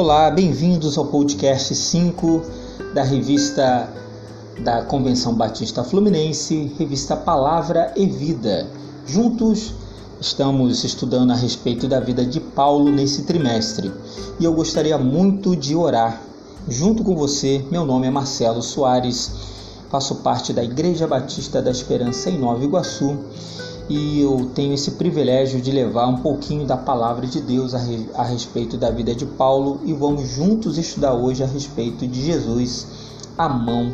Olá, bem-vindos ao podcast 5 da revista da Convenção Batista Fluminense, revista Palavra e Vida. Juntos estamos estudando a respeito da vida de Paulo nesse trimestre e eu gostaria muito de orar junto com você. Meu nome é Marcelo Soares, faço parte da Igreja Batista da Esperança em Nova Iguaçu e eu tenho esse privilégio de levar um pouquinho da palavra de Deus a, re, a, respeito da vida de Paulo e vamos juntos estudar hoje a respeito de Jesus, a mão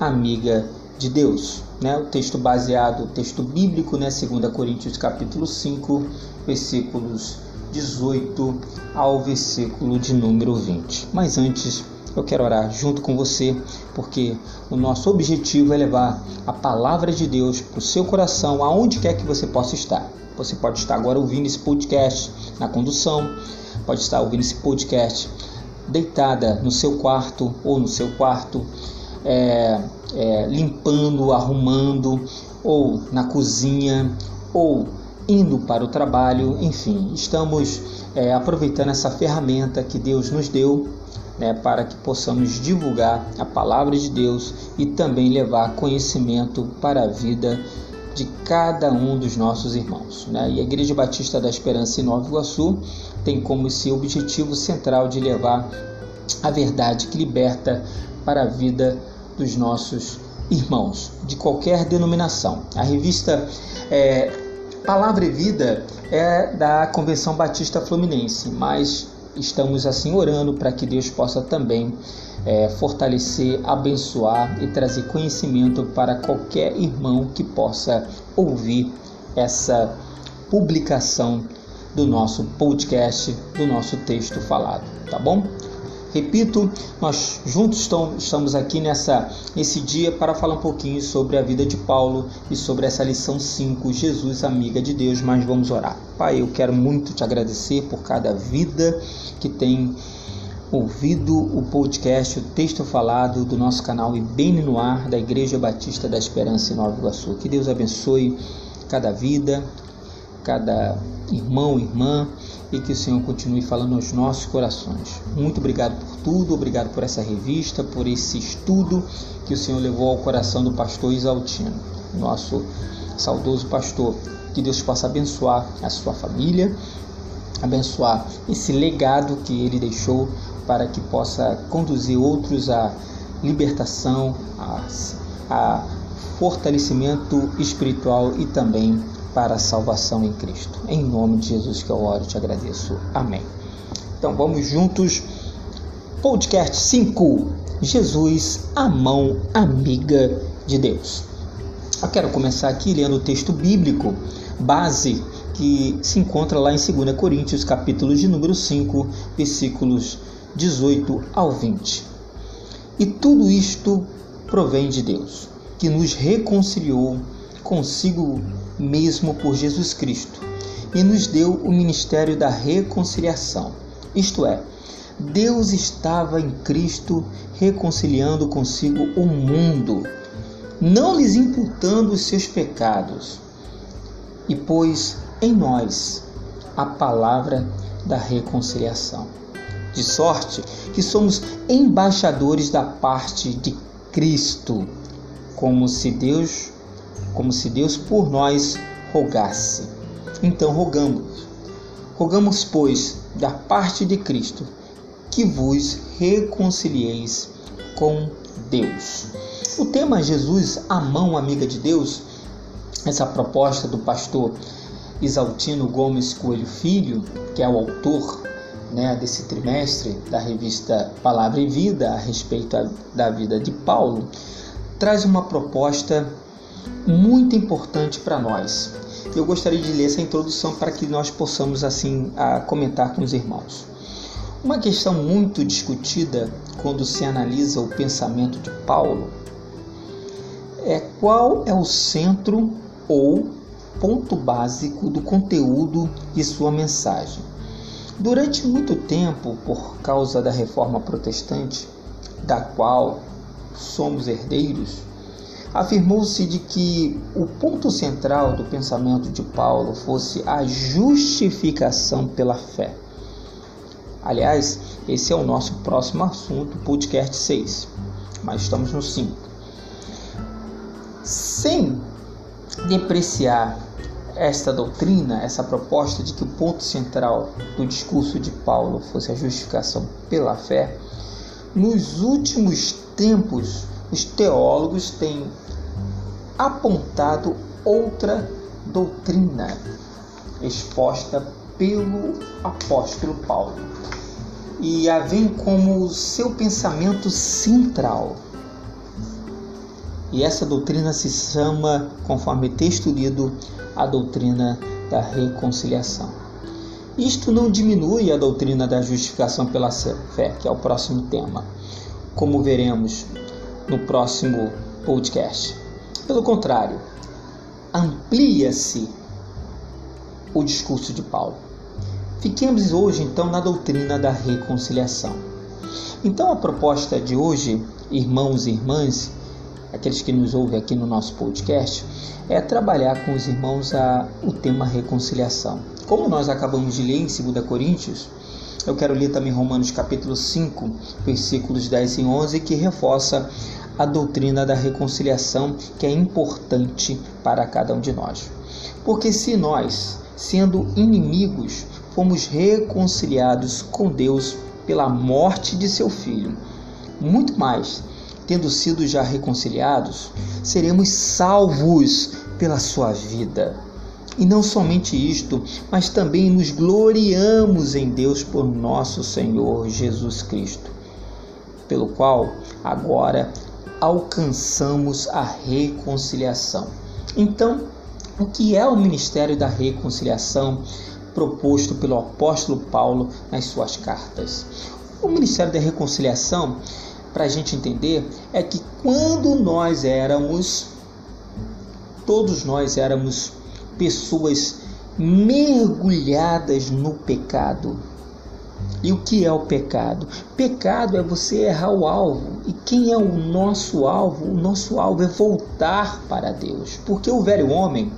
amiga de Deus. Né? O texto baseado, o texto bíblico, né? 2 Coríntios capítulo 5, versículos 18 ao versículo de número 20. Mas antes, eu quero orar junto com você, porque o nosso objetivo é levar a palavra de Deus para o seu coração, aonde quer que você possa estar. Você pode estar agora ouvindo esse podcast na condução, pode estar ouvindo esse podcast deitada no seu quarto ou no seu quarto, é, é, limpando, arrumando, ou na cozinha, ou indo para o trabalho, enfim, estamos é, aproveitando essa ferramenta que Deus nos deu né, para que possamos divulgar a palavra de Deus e também levar conhecimento para a vida de cada um dos nossos irmãos. Né? E a Igreja Batista da Esperança em Nova Iguaçu tem como esse objetivo central de levar a verdade que liberta para a vida dos nossos irmãos, de qualquer denominação. A revista é, Palavra e Vida é da Convenção Batista Fluminense, mas estamos assim orando para que Deus possa também é, fortalecer, abençoar e trazer conhecimento para qualquer irmão que possa ouvir essa publicação do nosso podcast, do nosso texto falado, tá bom? Repito, nós juntos estamos aqui nessa nesse dia para falar um pouquinho sobre a vida de Paulo e sobre essa lição 5, Jesus amiga de Deus, mas vamos orar. Pai, eu quero muito te agradecer por cada vida que tem ouvido o podcast, o texto falado do nosso canal IBN no ar da Igreja Batista da Esperança em Nova Iguaçu. Que Deus abençoe cada vida, cada irmão, irmã e que o Senhor continue falando aos nossos corações. Muito obrigado por tudo, obrigado por essa revista, por esse estudo que o Senhor levou ao coração do pastor Isaltino, nosso saudoso pastor. Que Deus possa abençoar a sua família, abençoar esse legado que ele deixou para que possa conduzir outros à libertação, a, a fortalecimento espiritual e também para a salvação em Cristo. Em nome de Jesus que eu oro e te agradeço. Amém. Então vamos juntos. Podcast 5. Jesus, a mão amiga de Deus. Eu quero começar aqui lendo o texto bíblico base que se encontra lá em 2 Coríntios, capítulo de número 5, versículos 18 ao 20. E tudo isto provém de Deus, que nos reconciliou consigo mesmo por Jesus Cristo e nos deu o ministério da reconciliação. Isto é, Deus estava em Cristo reconciliando consigo o mundo, não lhes imputando os seus pecados, e pôs em nós a palavra da reconciliação. De sorte que somos embaixadores da parte de Cristo, como se Deus como se Deus por nós rogasse. Então rogamos. Rogamos, pois, da parte de Cristo, que vos reconcilieis com Deus. O tema Jesus, a mão amiga de Deus, essa proposta do pastor Isaltino Gomes Coelho Filho, que é o autor né, desse trimestre da revista Palavra e Vida a respeito da vida de Paulo, traz uma proposta muito importante para nós. Eu gostaria de ler essa introdução para que nós possamos assim comentar com os irmãos. Uma questão muito discutida quando se analisa o pensamento de Paulo é qual é o centro ou ponto básico do conteúdo de sua mensagem. Durante muito tempo, por causa da reforma protestante, da qual somos herdeiros, afirmou-se de que o ponto central do pensamento de Paulo fosse a justificação pela fé. Aliás, esse é o nosso próximo assunto, podcast 6. Mas estamos no 5. Sem depreciar esta doutrina, essa proposta de que o ponto central do discurso de Paulo fosse a justificação pela fé, nos últimos tempos os teólogos têm apontado outra doutrina exposta pelo apóstolo Paulo e a vem como seu pensamento central. E essa doutrina se chama, conforme texto lido, a doutrina da reconciliação. Isto não diminui a doutrina da justificação pela fé, que é o próximo tema, como veremos no próximo podcast. Pelo contrário, amplia-se o discurso de Paulo. Fiquemos hoje então na doutrina da reconciliação. Então a proposta de hoje, irmãos e irmãs, aqueles que nos ouvem aqui no nosso podcast, é trabalhar com os irmãos a, o tema reconciliação. Como nós acabamos de ler em 2 Coríntios, eu quero ler também Romanos capítulo 5, versículos 10 e 11, que reforça a doutrina da reconciliação, que é importante para cada um de nós. Porque se nós, sendo inimigos, fomos reconciliados com Deus pela morte de seu filho, muito mais tendo sido já reconciliados, seremos salvos pela sua vida. E não somente isto, mas também nos gloriamos em Deus por nosso Senhor Jesus Cristo, pelo qual agora alcançamos a reconciliação. Então, o que é o ministério da reconciliação proposto pelo apóstolo Paulo nas suas cartas? O ministério da reconciliação para a gente entender é que quando nós éramos, todos nós éramos pessoas mergulhadas no pecado. E o que é o pecado? Pecado é você errar o alvo. E quem é o nosso alvo? O nosso alvo é voltar para Deus. Porque o velho homem,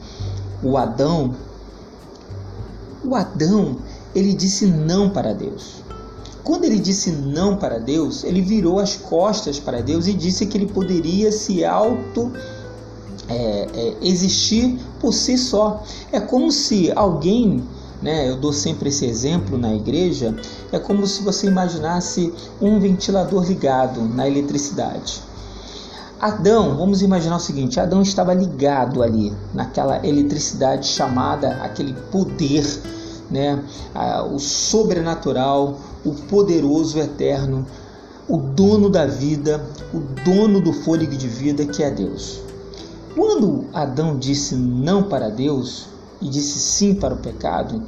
o Adão, o Adão, ele disse não para Deus. Quando ele disse não para Deus, ele virou as costas para Deus e disse que ele poderia se auto é, é, existir por si só. É como se alguém, né, eu dou sempre esse exemplo na igreja, é como se você imaginasse um ventilador ligado na eletricidade. Adão, vamos imaginar o seguinte: Adão estava ligado ali naquela eletricidade chamada aquele poder, né, o sobrenatural, o poderoso eterno, o dono da vida, o dono do fôlego de vida que é Deus. Quando Adão disse não para Deus e disse sim para o pecado,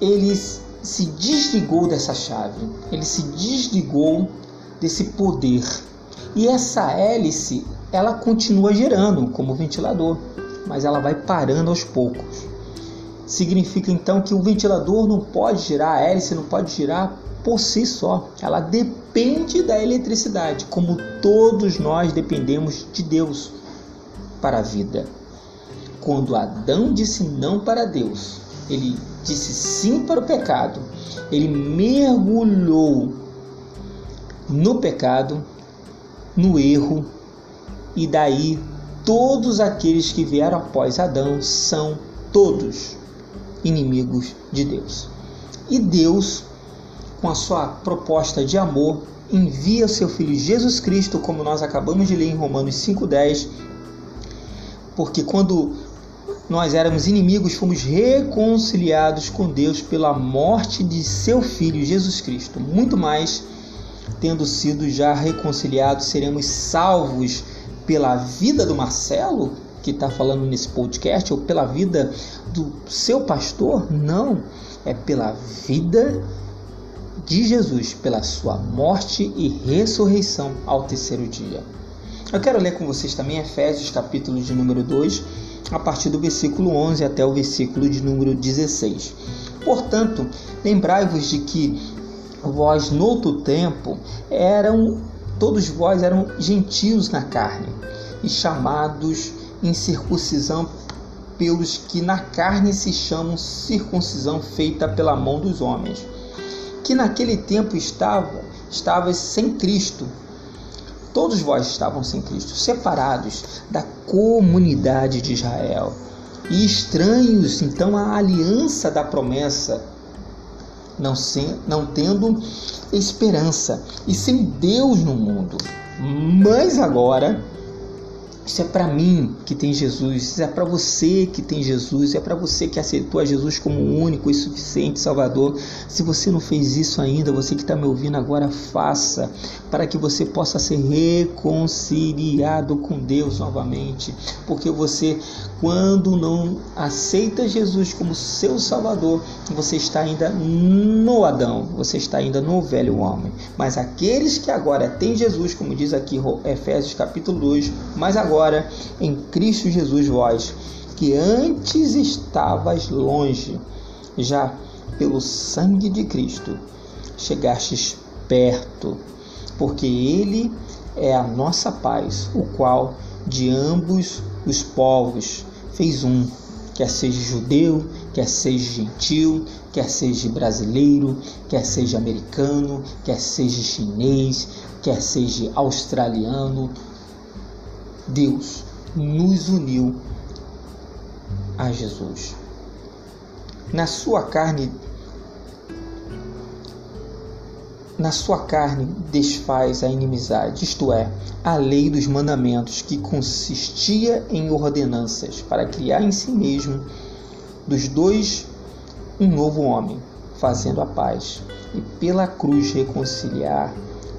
ele se desligou dessa chave, ele se desligou desse poder. E essa hélice, ela continua girando como ventilador, mas ela vai parando aos poucos. Significa então que o ventilador não pode girar, a hélice não pode girar por si só. Ela depende da eletricidade, como todos nós dependemos de Deus para a vida. Quando Adão disse não para Deus, ele disse sim para o pecado, ele mergulhou no pecado, no erro, e daí todos aqueles que vieram após Adão são todos inimigos de Deus. E Deus, com a sua proposta de amor, envia seu filho Jesus Cristo, como nós acabamos de ler em Romanos 5:10, porque quando nós éramos inimigos, fomos reconciliados com Deus pela morte de seu filho Jesus Cristo. Muito mais, tendo sido já reconciliados, seremos salvos pela vida do Marcelo, que está falando nesse podcast ou pela vida do seu pastor, não, é pela vida de Jesus, pela sua morte e ressurreição ao terceiro dia. Eu quero ler com vocês também Efésios capítulo de número 2, a partir do versículo 11 até o versículo de número 16. Portanto, lembrai-vos de que vós no outro tempo eram todos vós eram gentios na carne e chamados incircuncisão pelos que na carne se chamam circuncisão feita pela mão dos homens, que naquele tempo estava, estava sem Cristo. Todos vós estavam sem Cristo, separados da comunidade de Israel e estranhos então à aliança da promessa, não, sem, não tendo esperança e sem Deus no mundo. Mas agora isso é para mim que tem Jesus, isso é para você que tem Jesus, é para você que aceitou a Jesus como único e suficiente Salvador. Se você não fez isso ainda, você que está me ouvindo agora, faça para que você possa ser reconciliado com Deus novamente, porque você, quando não aceita Jesus como seu Salvador, você está ainda no Adão, você está ainda no velho homem. Mas aqueles que agora têm Jesus, como diz aqui Efésios capítulo 2, mas agora agora em Cristo Jesus vós, que antes estavas longe, já pelo sangue de Cristo chegastes perto, porque Ele é a nossa paz, o qual de ambos os povos fez um, quer seja judeu, quer seja gentil, quer seja brasileiro, quer seja americano, quer seja chinês, quer seja australiano, Deus nos uniu a Jesus. Na sua carne na sua carne desfaz a inimizade, isto é, a lei dos mandamentos que consistia em ordenanças para criar em si mesmo dos dois um novo homem, fazendo a paz, e pela cruz reconciliar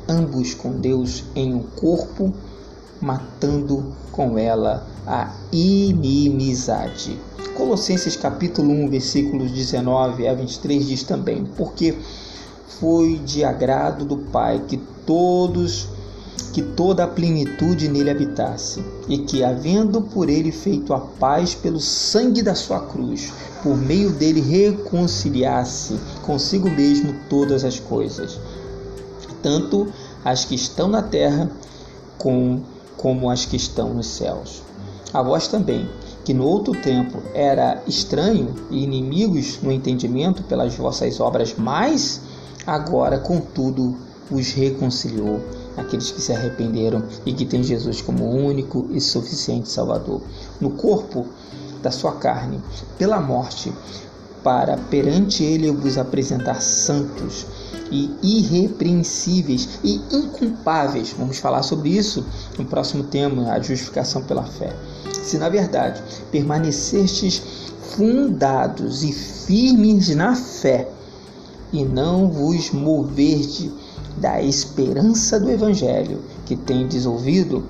ambos com Deus em um corpo matando com ela a inimizade. Colossenses capítulo 1, versículos 19 a 23 diz também: Porque foi de agrado do Pai que todos que toda a plenitude nele habitasse, e que, havendo por ele feito a paz pelo sangue da sua cruz, por meio dele reconciliasse consigo mesmo todas as coisas, tanto as que estão na terra com como as que estão nos céus. A vós também, que no outro tempo era estranho e inimigos no entendimento pelas vossas obras, mas agora, contudo, os reconciliou, aqueles que se arrependeram e que têm Jesus como único e suficiente Salvador, no corpo da sua carne, pela morte, para perante ele vos apresentar santos e irrepreensíveis e inculpáveis. Vamos falar sobre isso no próximo tema, a justificação pela fé. Se na verdade permanecestes fundados e firmes na fé e não vos moverdes da esperança do evangelho que tendes ouvido,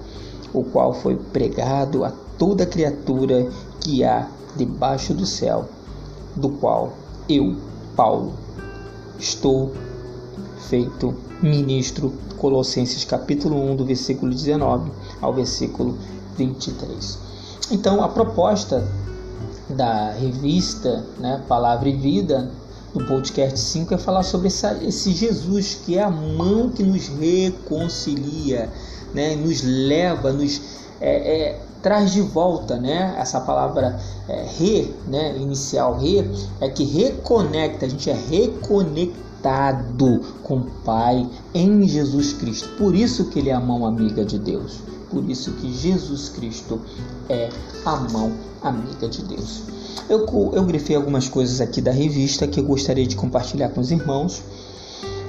o qual foi pregado a toda criatura que há debaixo do céu, do qual eu, Paulo, estou feito ministro. Colossenses capítulo 1, do versículo 19 ao versículo 23. Então, a proposta da revista né, Palavra e Vida, do podcast 5, é falar sobre essa, esse Jesus que é a mão que nos reconcilia, né, nos leva, nos é, é, traz de volta, né? Essa palavra é, re, né? Inicial re, é que reconecta, a gente é reconectado conectado com o Pai em Jesus Cristo. Por isso que ele é a mão amiga de Deus. Por isso que Jesus Cristo é a mão amiga de Deus. Eu, eu grifei algumas coisas aqui da revista que eu gostaria de compartilhar com os irmãos.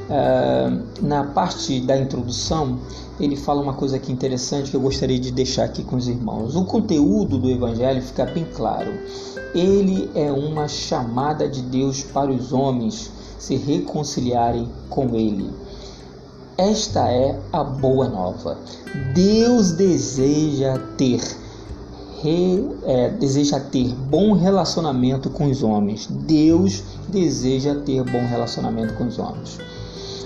Uh, na parte da introdução, ele fala uma coisa aqui interessante que eu gostaria de deixar aqui com os irmãos. O conteúdo do Evangelho fica bem claro. Ele é uma chamada de Deus para os homens se reconciliarem com Ele. Esta é a boa nova. Deus deseja ter re, é, deseja ter bom relacionamento com os homens. Deus deseja ter bom relacionamento com os homens.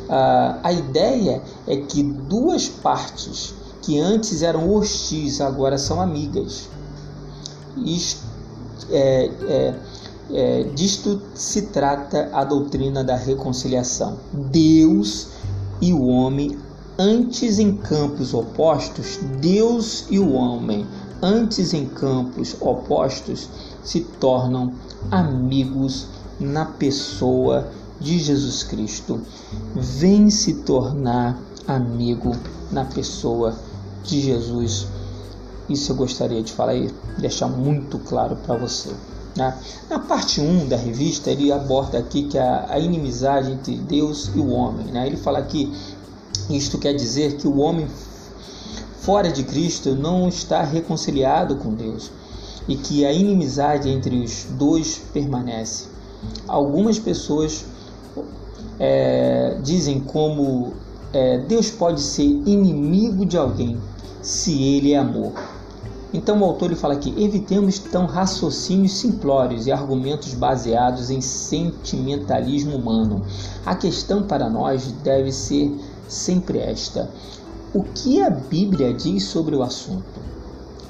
Ah, a ideia é que duas partes que antes eram hostis agora são amigas. Isto, é, é, é, disto se trata a doutrina da reconciliação. Deus e o homem, antes em campos opostos, Deus e o homem, antes em campos opostos, se tornam amigos na pessoa de Jesus Cristo. Vem se tornar amigo na pessoa de Jesus. Isso eu gostaria de falar e deixar muito claro para você. Né? Na parte 1 da revista, ele aborda aqui que a, a inimizade entre Deus e o homem. Né? Ele fala que isto quer dizer que o homem fora de Cristo não está reconciliado com Deus e que a inimizade entre os dois permanece. Algumas pessoas é, dizem como é, Deus pode ser inimigo de alguém se ele é amor. Então o autor ele fala aqui: evitemos então raciocínios simplórios e argumentos baseados em sentimentalismo humano. A questão para nós deve ser sempre esta: o que a Bíblia diz sobre o assunto?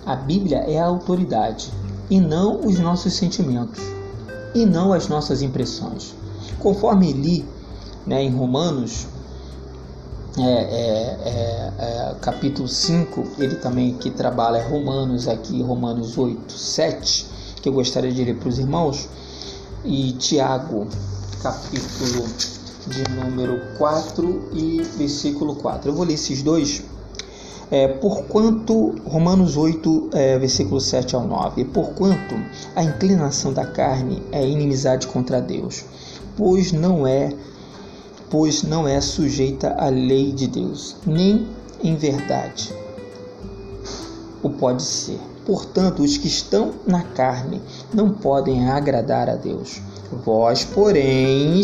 A Bíblia é a autoridade e não os nossos sentimentos e não as nossas impressões. Conforme li né, em Romanos é, é, é, é, capítulo 5, ele também que trabalha Romanos aqui, Romanos 8, 7, que eu gostaria de ler para os irmãos, e Tiago, capítulo de número 4 e versículo 4. Eu vou ler esses dois. É, porquanto, Romanos 8, é, versículo 7 ao 9, porquanto a inclinação da carne é inimizade contra Deus, pois não é pois não é sujeita à lei de Deus, nem em verdade o pode ser. Portanto, os que estão na carne não podem agradar a Deus. Vós, porém,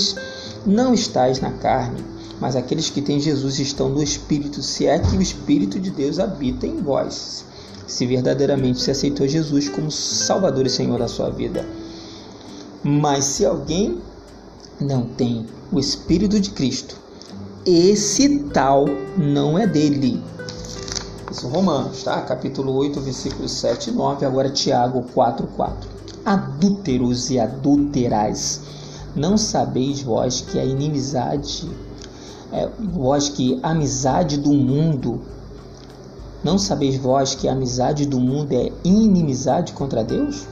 não estáis na carne, mas aqueles que têm Jesus estão no Espírito, se é que o Espírito de Deus habita em vós. Se verdadeiramente se aceitou Jesus como Salvador e Senhor da sua vida. Mas se alguém não tem o Espírito de Cristo, esse tal não é dele. Isso Romanos, tá? Capítulo 8, versículos 7 e 9, agora Tiago 4, 4. Adúlteros e adulterais, não sabeis vós que a inimizade, é, vós que a amizade do mundo, não sabeis vós que a amizade do mundo é inimizade contra Deus?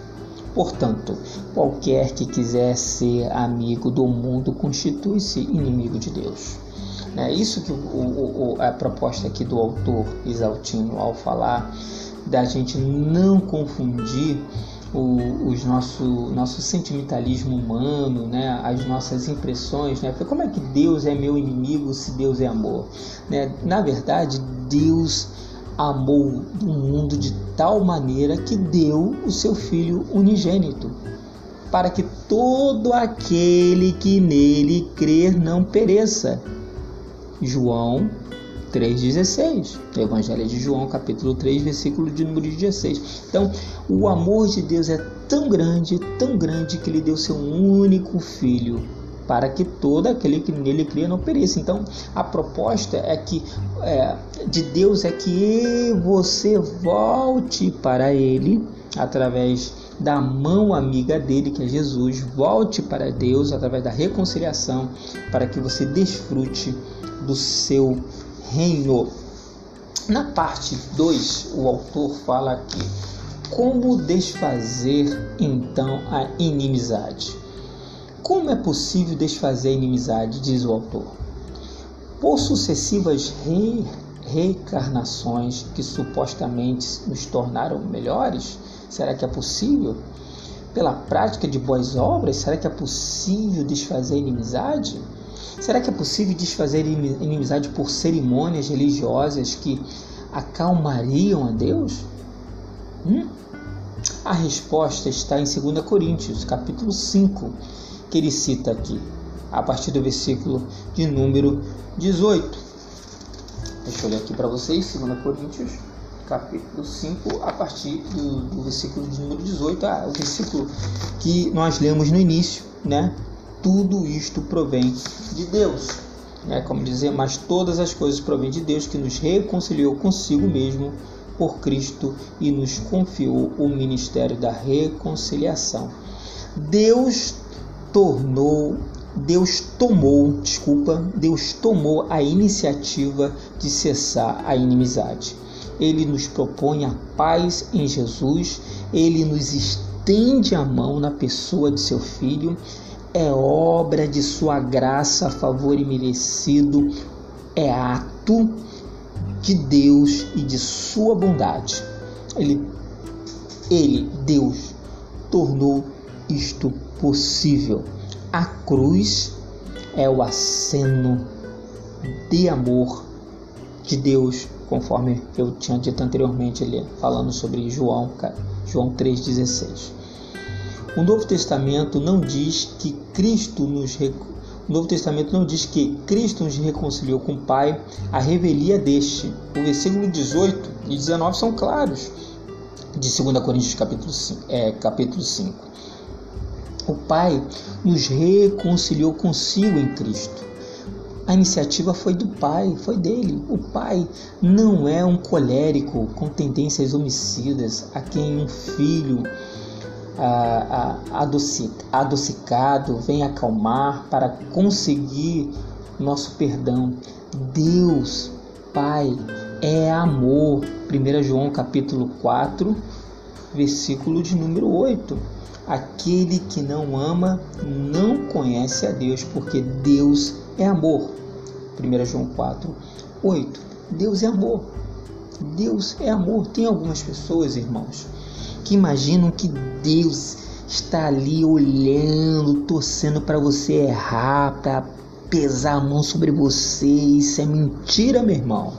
Portanto, qualquer que quiser ser amigo do mundo constitui-se inimigo de Deus. É isso que o, o, a proposta aqui do autor Isaltino ao falar da gente não confundir o os nosso, nosso sentimentalismo humano, né? as nossas impressões. Né? Como é que Deus é meu inimigo se Deus é amor? Né? Na verdade, Deus amou o mundo de tal maneira que deu o seu Filho unigênito, para que todo aquele que nele crer não pereça. João 3,16. Evangelho de João, capítulo 3, versículo de número 16. Então, o amor de Deus é tão grande, tão grande, que ele deu seu único filho para que todo aquele que nele cria não pereça. Então, a proposta é que é, de Deus é que você volte para Ele através da mão amiga dele, que é Jesus, volte para Deus através da reconciliação, para que você desfrute do seu reino. Na parte 2, o autor fala aqui como desfazer então a inimizade. Como é possível desfazer a inimizade, diz o autor? Por sucessivas re reencarnações que supostamente nos tornaram melhores? Será que é possível? Pela prática de boas obras, será que é possível desfazer a inimizade? Será que é possível desfazer a inimizade por cerimônias religiosas que acalmariam a Deus? Hum? A resposta está em 2 Coríntios, capítulo 5, que ele cita aqui, a partir do versículo de número 18. Deixa eu ler aqui para vocês, 2 Coríntios, capítulo 5, a partir do, do, versículo de número 18, ah, o versículo que nós lemos no início, né? Tudo isto provém de Deus. Né? Como dizer, mas todas as coisas provêm de Deus que nos reconciliou consigo mesmo por Cristo e nos confiou o ministério da reconciliação. Deus tornou, Deus tomou, desculpa, Deus tomou a iniciativa de cessar a inimizade. Ele nos propõe a paz em Jesus, ele nos estende a mão na pessoa de seu filho. é obra de sua graça, favor imerecido, é ato de Deus e de sua bondade. Ele, ele Deus, tornou isto possível. A cruz é o aceno de amor de Deus, conforme eu tinha dito anteriormente, ele falando sobre João, João 3,16. O Novo Testamento não diz que Cristo nos o Novo Testamento não diz que Cristo nos reconciliou com o Pai, a revelia deste. O versículo 18 e 19 são claros, de 2 Coríntios capítulo 5. É, capítulo 5. O Pai nos reconciliou consigo em Cristo. A iniciativa foi do pai, foi dele. O pai não é um colérico com tendências homicidas a quem um filho ah, adocicado vem acalmar para conseguir nosso perdão. Deus, Pai, é amor. 1 João capítulo 4, versículo de número 8. Aquele que não ama não conhece a Deus, porque Deus é amor. 1 João 4, 8. Deus é amor. Deus é amor. Tem algumas pessoas, irmãos, que imaginam que Deus está ali olhando, torcendo para você errar, para pesar a mão sobre você. Isso é mentira, meu irmão.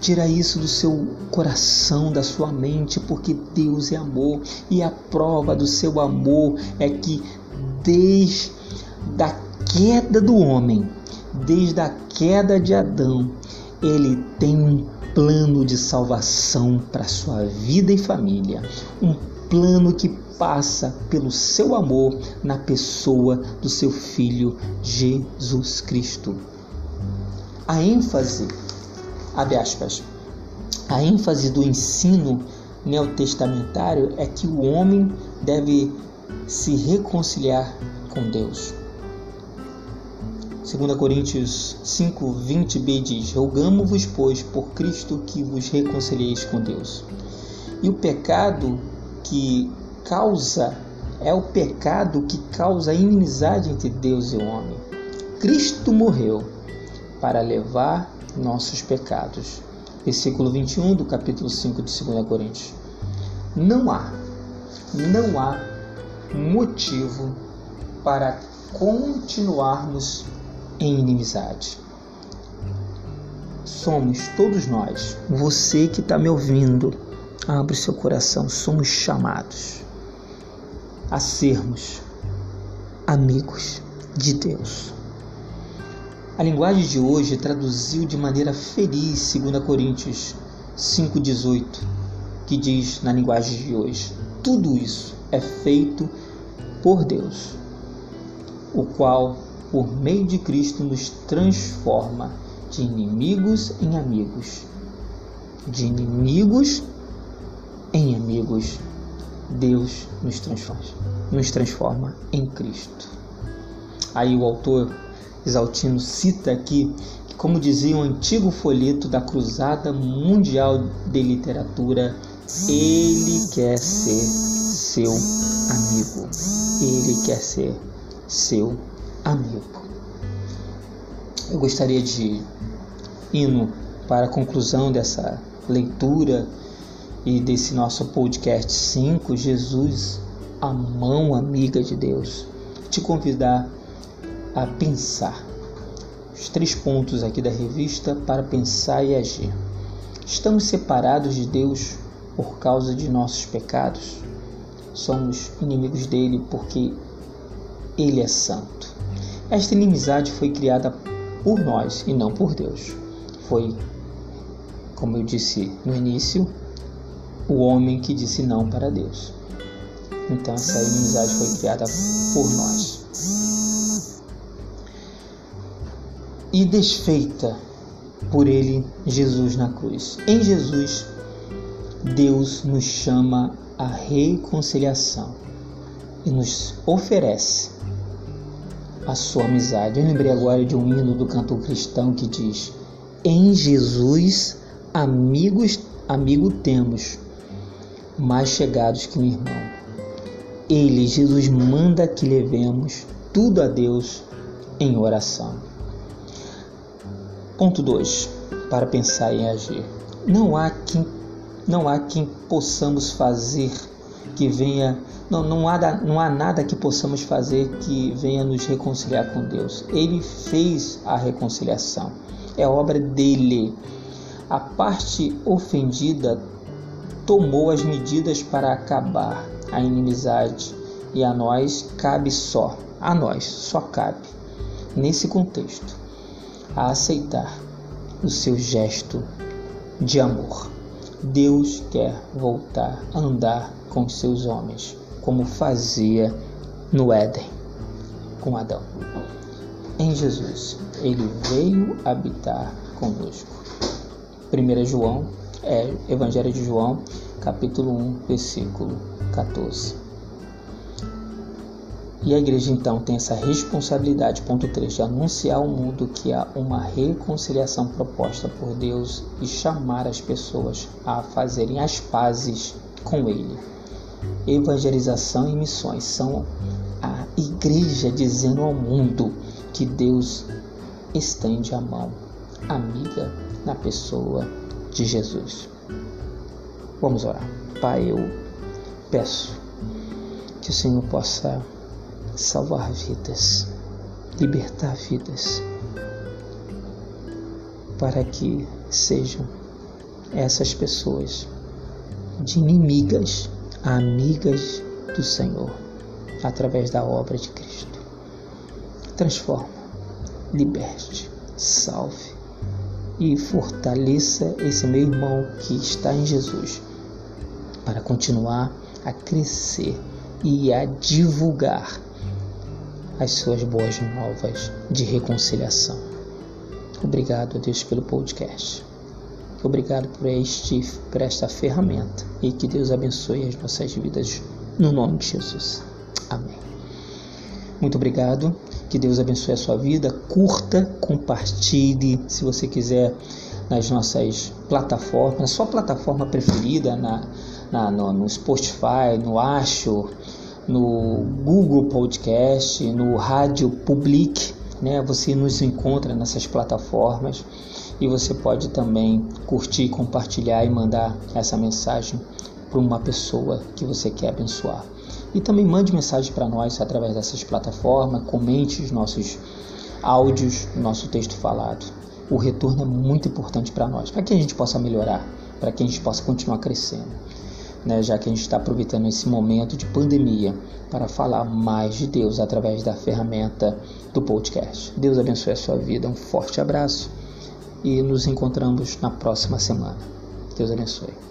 Tira isso do seu coração, da sua mente, porque Deus é amor e a prova do seu amor é que desde a queda do homem, desde a queda de Adão, ele tem um plano de salvação para sua vida e família, um plano que passa pelo seu amor na pessoa do seu filho Jesus Cristo. A ênfase a ênfase do ensino neotestamentário é que o homem deve se reconciliar com Deus. 2 Coríntios 5, 20b diz: Rogamo-vos, pois, por Cristo que vos reconcilieis com Deus. E o pecado que causa, é o pecado que causa inimizade entre Deus e o homem. Cristo morreu para levar nossos pecados. Versículo 21 do capítulo 5 de 2 Coríntios. Não há, não há motivo para continuarmos em inimizade. Somos todos nós, você que está me ouvindo, abre seu coração, somos chamados a sermos amigos de Deus. A linguagem de hoje traduziu de maneira feliz 2 Coríntios 5,18, que diz na linguagem de hoje: tudo isso é feito por Deus, o qual, por meio de Cristo, nos transforma de inimigos em amigos, de inimigos em amigos. Deus nos transforma, nos transforma em Cristo. Aí o autor Exaltino cita aqui que, como dizia um antigo folheto da Cruzada Mundial de Literatura, ele quer ser seu amigo. Ele quer ser seu amigo. Eu gostaria de, indo para a conclusão dessa leitura e desse nosso podcast 5, Jesus, a mão amiga de Deus, te convidar a pensar. Os três pontos aqui da revista para pensar e agir. Estamos separados de Deus por causa de nossos pecados. Somos inimigos dele porque ele é santo. Esta inimizade foi criada por nós e não por Deus. Foi, como eu disse no início, o homem que disse não para Deus. Então essa inimizade foi criada por nós. E desfeita por ele Jesus na cruz. Em Jesus, Deus nos chama à reconciliação e nos oferece a sua amizade. Eu lembrei agora de um hino do cantor cristão que diz: Em Jesus, amigos, amigo temos, mais chegados que um irmão. Ele, Jesus, manda que levemos tudo a Deus em oração. Ponto 2. Para pensar e agir. Não há quem não há quem possamos fazer que venha não, não, há, não há nada que possamos fazer que venha nos reconciliar com Deus. Ele fez a reconciliação. É obra dele. A parte ofendida tomou as medidas para acabar a inimizade e a nós cabe só, a nós só cabe, nesse contexto, a aceitar o seu gesto de amor. Deus quer voltar a andar com seus homens, como fazia no Éden com Adão. Em Jesus, ele veio habitar conosco. 1 João, é, Evangelho de João, capítulo 1, versículo 14. E a igreja então tem essa responsabilidade, ponto 3, de anunciar ao mundo que há uma reconciliação proposta por Deus e chamar as pessoas a fazerem as pazes com Ele. Evangelização e missões são a igreja dizendo ao mundo que Deus estende a mão amiga na pessoa de Jesus. Vamos orar. Pai, eu peço que o Senhor possa salvar vidas, libertar vidas, para que sejam essas pessoas de inimigas a amigas do Senhor, através da obra de Cristo. Transforma, liberte, salve e fortaleça esse meu irmão que está em Jesus para continuar a crescer e a divulgar as suas boas novas de reconciliação. Obrigado a Deus pelo podcast. Obrigado por, este, por esta ferramenta e que Deus abençoe as nossas vidas no nome de Jesus. Amém. Muito obrigado. Que Deus abençoe a sua vida. Curta, compartilhe, se você quiser, nas nossas plataformas, na sua plataforma preferida, na, na no, no Spotify, no Acho, no Google Podcast, no Rádio Public, né? Você nos encontra nessas plataformas e você pode também curtir, compartilhar e mandar essa mensagem para uma pessoa que você quer abençoar. E também mande mensagem para nós através dessas plataformas, comente os nossos áudios, nosso texto falado. O retorno é muito importante para nós, para que a gente possa melhorar, para que a gente possa continuar crescendo né, já que a gente está aproveitando esse momento de pandemia para falar mais de Deus através da ferramenta do podcast. Deus abençoe a sua vida, um forte abraço e nos encontramos na próxima semana. Deus abençoe.